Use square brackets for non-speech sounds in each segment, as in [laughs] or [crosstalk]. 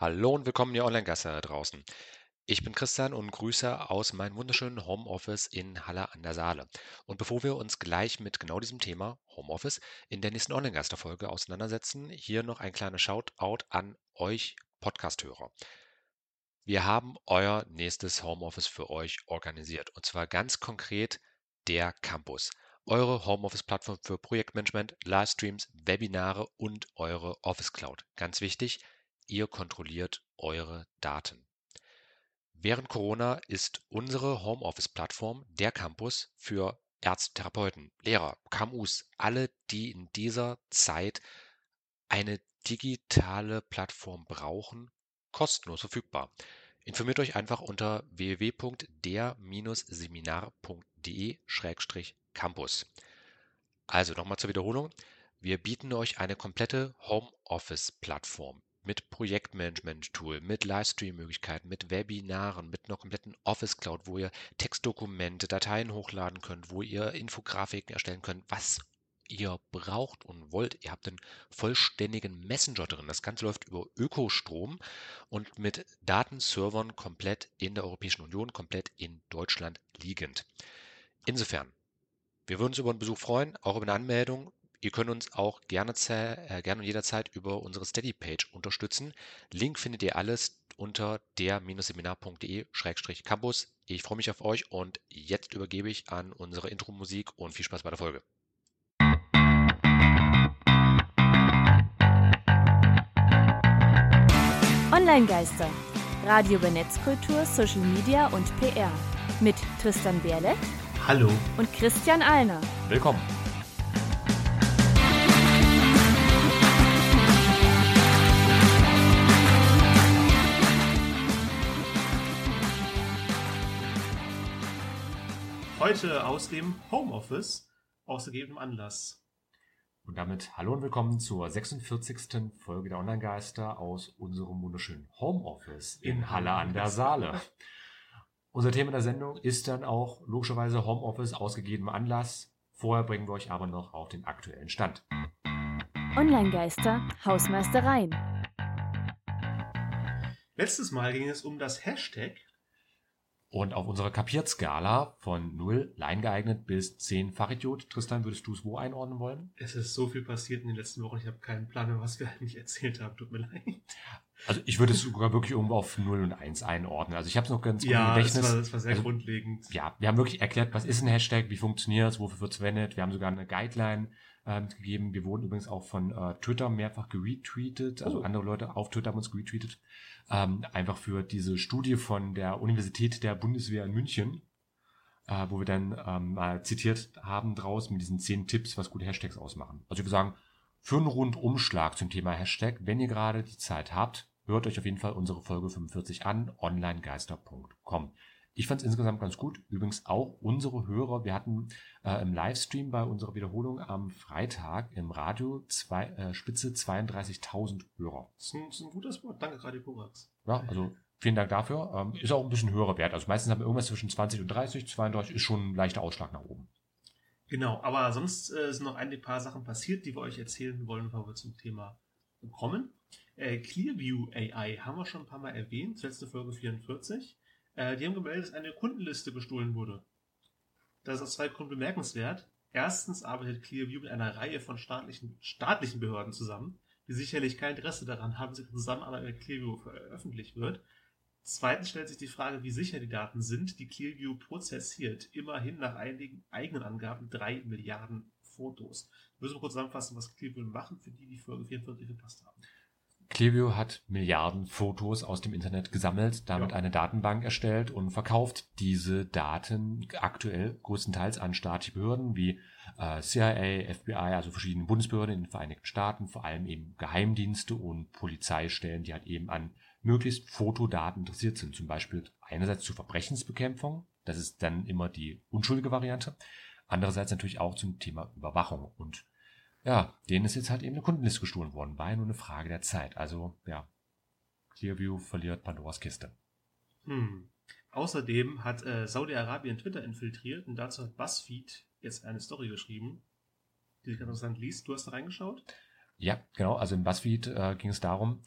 Hallo und willkommen, ihr Online-Gäste da draußen. Ich bin Christian und grüße aus meinem wunderschönen Homeoffice in Halle an der Saale. Und bevor wir uns gleich mit genau diesem Thema Homeoffice in der nächsten Online-Gaster-Folge auseinandersetzen, hier noch ein kleiner Shoutout an euch Podcast-Hörer. Wir haben euer nächstes Homeoffice für euch organisiert und zwar ganz konkret der Campus. Eure Homeoffice-Plattform für Projektmanagement, Livestreams, Webinare und eure Office Cloud. Ganz wichtig, ihr kontrolliert eure Daten. Während Corona ist unsere Homeoffice-Plattform der Campus für Ärzte, Therapeuten, Lehrer, KMUs, alle, die in dieser Zeit eine digitale Plattform brauchen, kostenlos verfügbar. Informiert euch einfach unter www.der-seminar.de-campus. Also nochmal zur Wiederholung. Wir bieten euch eine komplette Homeoffice-Plattform mit Projektmanagement-Tool, mit Livestream-Möglichkeiten, mit Webinaren, mit einer kompletten Office Cloud, wo ihr Textdokumente, Dateien hochladen könnt, wo ihr Infografiken erstellen könnt, was ihr braucht und wollt. Ihr habt einen vollständigen Messenger drin. Das Ganze läuft über Ökostrom und mit Datenservern komplett in der Europäischen Union, komplett in Deutschland liegend. Insofern, wir würden uns über einen Besuch freuen, auch über eine Anmeldung. Ihr könnt uns auch gerne, äh, gerne und jederzeit über unsere Steady-Page unterstützen. Link findet ihr alles unter der-seminar.de-campus. Ich freue mich auf euch und jetzt übergebe ich an unsere Intro-Musik und viel Spaß bei der Folge. Online-Geister. Radio über Netzkultur, Social Media und PR. Mit Tristan Berle. Hallo. Und Christian Alner. Willkommen. Heute aus dem Homeoffice, aus gegebenem Anlass. Und damit hallo und willkommen zur 46. Folge der Online-Geister aus unserem wunderschönen Homeoffice in, in Halle an der Saale. [laughs] Unser Thema der Sendung ist dann auch logischerweise Homeoffice aus gegebenem Anlass. Vorher bringen wir euch aber noch auf den aktuellen Stand. Online-Geister, Hausmeistereien. Letztes Mal ging es um das Hashtag und auf unserer Kapiert-Skala von 0 Laien geeignet bis 10 Fachidiot, Tristan, würdest du es wo einordnen wollen? Es ist so viel passiert in den letzten Wochen, ich habe keinen Plan mehr, was wir [laughs] eigentlich erzählt haben, tut mir leid. Also ich würde es sogar wirklich irgendwo auf 0 und 1 einordnen. Also ich habe es noch ganz gut ja, im Gedächtnis. Das war, das war sehr also, grundlegend. Ja, wir haben wirklich erklärt, was ist ein Hashtag, wie funktioniert es, wofür wird es verwendet. Wir haben sogar eine Guideline äh, gegeben. Wir wurden übrigens auch von äh, Twitter mehrfach geretweetet. Also oh. andere Leute auf Twitter haben uns geretweetet. Ähm, einfach für diese Studie von der Universität der Bundeswehr in München, äh, wo wir dann ähm, mal zitiert haben draus mit diesen zehn Tipps, was gute Hashtags ausmachen. Also ich würde sagen, für einen Rundumschlag zum Thema Hashtag, wenn ihr gerade die Zeit habt, hört euch auf jeden Fall unsere Folge 45 an, onlinegeister.com. Ich fand es insgesamt ganz gut. Übrigens auch unsere Hörer. Wir hatten äh, im Livestream bei unserer Wiederholung am Freitag im Radio zwei, äh, Spitze 32.000 Hörer. Das ist, ein, das ist ein gutes Wort. Danke, Radio Korax. Ja, also vielen Dank dafür. Ähm, ist auch ein bisschen höherer Wert. Also meistens haben wir irgendwas zwischen 20 und 30. 32 ist schon ein leichter Ausschlag nach oben. Genau, aber sonst äh, sind noch ein paar Sachen passiert, die wir euch erzählen wollen, bevor wir zum Thema kommen. Äh, Clearview AI haben wir schon ein paar Mal erwähnt, letzte Folge 44. Äh, die haben gemeldet, dass eine Kundenliste gestohlen wurde. Das ist aus zwei Gründen bemerkenswert. Erstens arbeitet Clearview mit einer Reihe von staatlichen, staatlichen Behörden zusammen, die sicherlich kein Interesse daran haben, dass ihre Zusammenarbeit mit Clearview veröffentlicht wird. Zweitens stellt sich die Frage, wie sicher die Daten sind, die Clearview prozessiert. Immerhin nach einigen eigenen Angaben drei Milliarden Fotos. Wir müssen kurz zusammenfassen, was Clearview machen, für die die Folge 44 verpasst haben. Clearview hat Milliarden Fotos aus dem Internet gesammelt, damit ja. eine Datenbank erstellt und verkauft diese Daten aktuell größtenteils an staatliche Behörden wie äh, CIA, FBI, also verschiedene Bundesbehörden in den Vereinigten Staaten, vor allem eben Geheimdienste und Polizeistellen, die halt eben an möglichst Fotodaten interessiert sind. Zum Beispiel einerseits zur Verbrechensbekämpfung, das ist dann immer die unschuldige Variante, andererseits natürlich auch zum Thema Überwachung und ja, denen ist jetzt halt eben eine Kundenliste gestohlen worden. War ja nur eine Frage der Zeit. Also, ja, Clearview verliert Pandoras Kiste. Hm. Außerdem hat äh, Saudi-Arabien Twitter infiltriert und dazu hat BuzzFeed jetzt eine Story geschrieben, die sich interessant liest. Du hast da reingeschaut? Ja, genau. Also im BuzzFeed äh, ging es darum,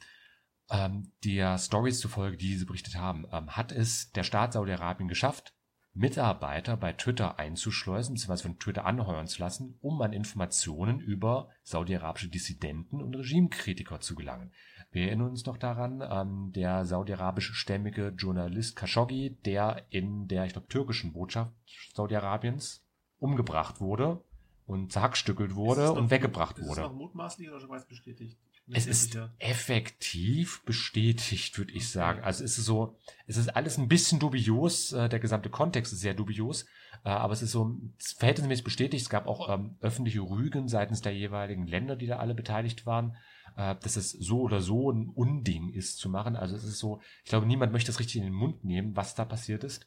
ähm, der Stories zufolge, die diese berichtet haben, ähm, hat es der Staat Saudi-Arabien geschafft, Mitarbeiter bei Twitter einzuschleusen, beziehungsweise von Twitter anheuern zu lassen, um an Informationen über saudi-arabische Dissidenten und Regimekritiker zu gelangen. Wir erinnern uns noch daran, ähm, der saudi-arabisch-stämmige Journalist Khashoggi, der in der, ich glaube, türkischen Botschaft Saudi-Arabiens umgebracht wurde und zerhackstückelt wurde und weggebracht wurde. Ist das noch mutmaßlich oder schon bereits bestätigt? Es ist sicher. effektiv bestätigt, würde ich sagen. Also es ist so, es ist alles ein bisschen dubios, äh, der gesamte Kontext ist sehr dubios, äh, aber es ist so verhältnismäßig bestätigt. Es gab auch ähm, öffentliche Rügen seitens der jeweiligen Länder, die da alle beteiligt waren, äh, dass es so oder so ein Unding ist zu machen. Also es ist so, ich glaube, niemand möchte das richtig in den Mund nehmen, was da passiert ist.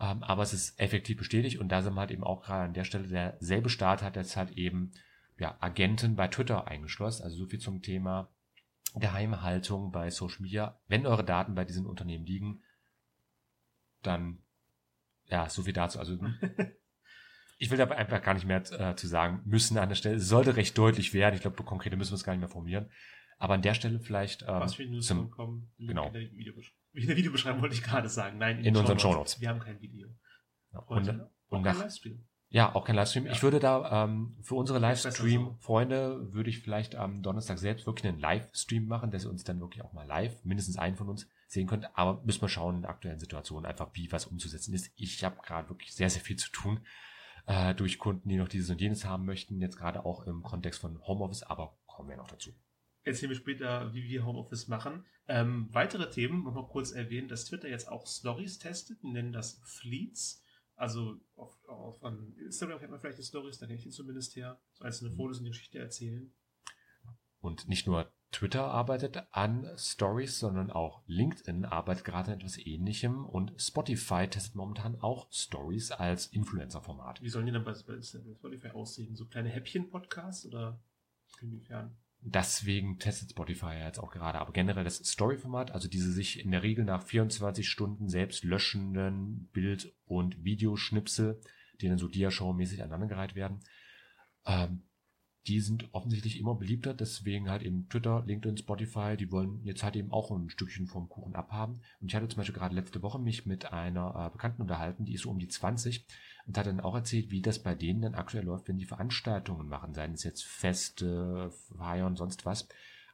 Ähm, aber es ist effektiv bestätigt und da sind wir halt eben auch gerade an der Stelle, derselbe Staat hat jetzt halt eben ja, Agenten bei Twitter eingeschlossen. Also so viel zum Thema Geheimhaltung bei Social Media. Wenn eure Daten bei diesen Unternehmen liegen, dann ja, so viel dazu. Also [laughs] ich will da einfach gar nicht mehr äh, zu sagen müssen an der Stelle. Es sollte recht deutlich werden. Ich glaube, konkrete müssen wir es gar nicht mehr formulieren. Aber an der Stelle vielleicht ähm, Was für zum, kommen, genau. in der Videobeschreibung. [laughs] In der Videobeschreibung wollte ich gerade sagen. Nein, in, in unseren Show Notes. Wir haben kein Video. Ja, und, und, und nach, Livestream. Ja, auch kein Livestream. Ja. Ich würde da ähm, für unsere Livestream-Freunde würde ich vielleicht am Donnerstag selbst wirklich einen Livestream machen, dass ihr uns dann wirklich auch mal live, mindestens einen von uns, sehen könnt. Aber müssen wir schauen in der aktuellen Situation einfach, wie was umzusetzen ist. Ich habe gerade wirklich sehr, sehr viel zu tun äh, durch Kunden, die noch dieses und jenes haben möchten, jetzt gerade auch im Kontext von Homeoffice, aber kommen wir noch dazu. Erzählen wir später, wie wir Homeoffice machen. Ähm, weitere Themen, noch mal kurz erwähnen, dass Twitter jetzt auch Stories testet, nennen das Fleets. Also auf, auf von Instagram kennt man vielleicht die Stories, da kenne ich die zumindest her. So einzelne Fotos und die Geschichte erzählen. Und nicht nur Twitter arbeitet an Stories, sondern auch LinkedIn arbeitet gerade an etwas ähnlichem und Spotify testet momentan auch Stories als Influencer-Format. Wie sollen die dann bei Spotify aussehen? So kleine Häppchen-Podcasts oder inwiefern? Deswegen testet Spotify jetzt auch gerade. Aber generell das Story-Format, also diese sich in der Regel nach 24 Stunden selbst löschenden Bild- und Videoschnipsel, die dann so Diashow-mäßig aneinandergereiht werden, ähm, die sind offensichtlich immer beliebter, deswegen halt eben Twitter, LinkedIn, Spotify, die wollen jetzt halt eben auch ein Stückchen vom Kuchen abhaben. Und ich hatte zum Beispiel gerade letzte Woche mich mit einer äh, Bekannten unterhalten, die ist so um die 20 und hat dann auch erzählt, wie das bei denen dann aktuell läuft, wenn die Veranstaltungen machen, seien es jetzt Feste, Feiern, sonst was,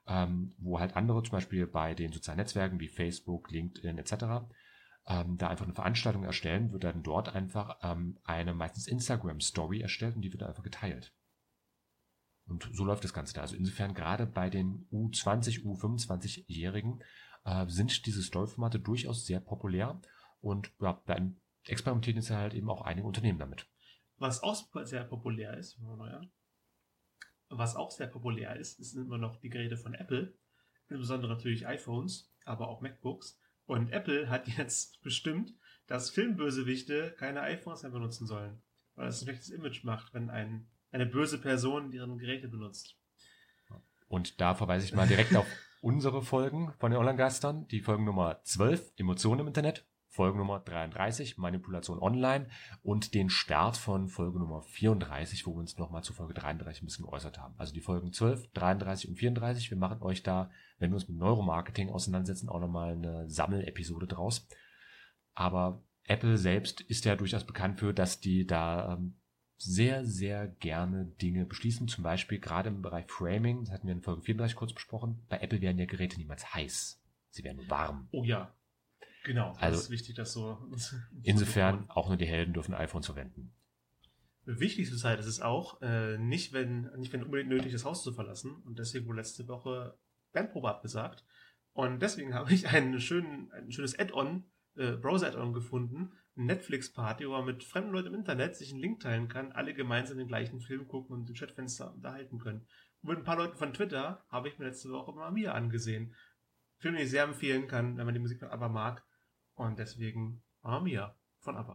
ähm, wo halt andere, zum Beispiel bei den sozialen Netzwerken wie Facebook, LinkedIn etc., ähm, da einfach eine Veranstaltung erstellen, wird dann dort einfach ähm, eine meistens Instagram-Story erstellt und die wird einfach geteilt. Und so läuft das Ganze da. Also insofern gerade bei den U20, U25-Jährigen äh, sind diese Story-Formate durchaus sehr populär und ja, dann experimentieren jetzt halt eben auch einige Unternehmen damit. Was auch sehr populär ist, was auch sehr populär ist, sind immer noch die Geräte von Apple, insbesondere natürlich iPhones, aber auch MacBooks. Und Apple hat [laughs] jetzt bestimmt, dass Filmbösewichte keine iPhones mehr benutzen sollen, weil das ein schlechtes Image macht, wenn ein eine böse Person deren Geräte benutzt. Und da verweise ich mal direkt auf [laughs] unsere Folgen von den Online-Geistern. Die Folgen Nummer 12, Emotionen im Internet, Folge Nummer 33, Manipulation online und den Start von Folge Nummer 34, wo wir uns nochmal zu Folge 33 ein bisschen geäußert haben. Also die Folgen 12, 33 und 34. Wir machen euch da, wenn wir uns mit Neuromarketing auseinandersetzen, auch nochmal eine Sammelepisode draus. Aber Apple selbst ist ja durchaus bekannt für, dass die da ähm, sehr, sehr gerne Dinge beschließen. Zum Beispiel gerade im Bereich Framing, das hatten wir in Folge 34 kurz besprochen, bei Apple werden ja Geräte niemals heiß. Sie werden warm. Oh ja. Genau. Also, ist wichtig, dass so. [laughs] insofern auch nur die Helden dürfen iPhones verwenden. Wichtig zur Zeit ist es auch, äh, nicht, wenn, nicht wenn unbedingt nötig das Haus zu verlassen. Und deswegen wurde letzte Woche Bandprobe abgesagt. Und deswegen habe ich einen schönen, ein schönes Add-on, äh, Browser-Add-on gefunden, Netflix-Party, wo man mit fremden Leuten im Internet sich einen Link teilen kann, alle gemeinsam den gleichen Film gucken und im Chatfenster unterhalten können. Und mit ein paar Leuten von Twitter habe ich mir letzte Woche mal mir angesehen. Film, den ich sehr empfehlen kann, wenn man die Musik von ABBA mag. Und deswegen Mamma Mia von ABBA.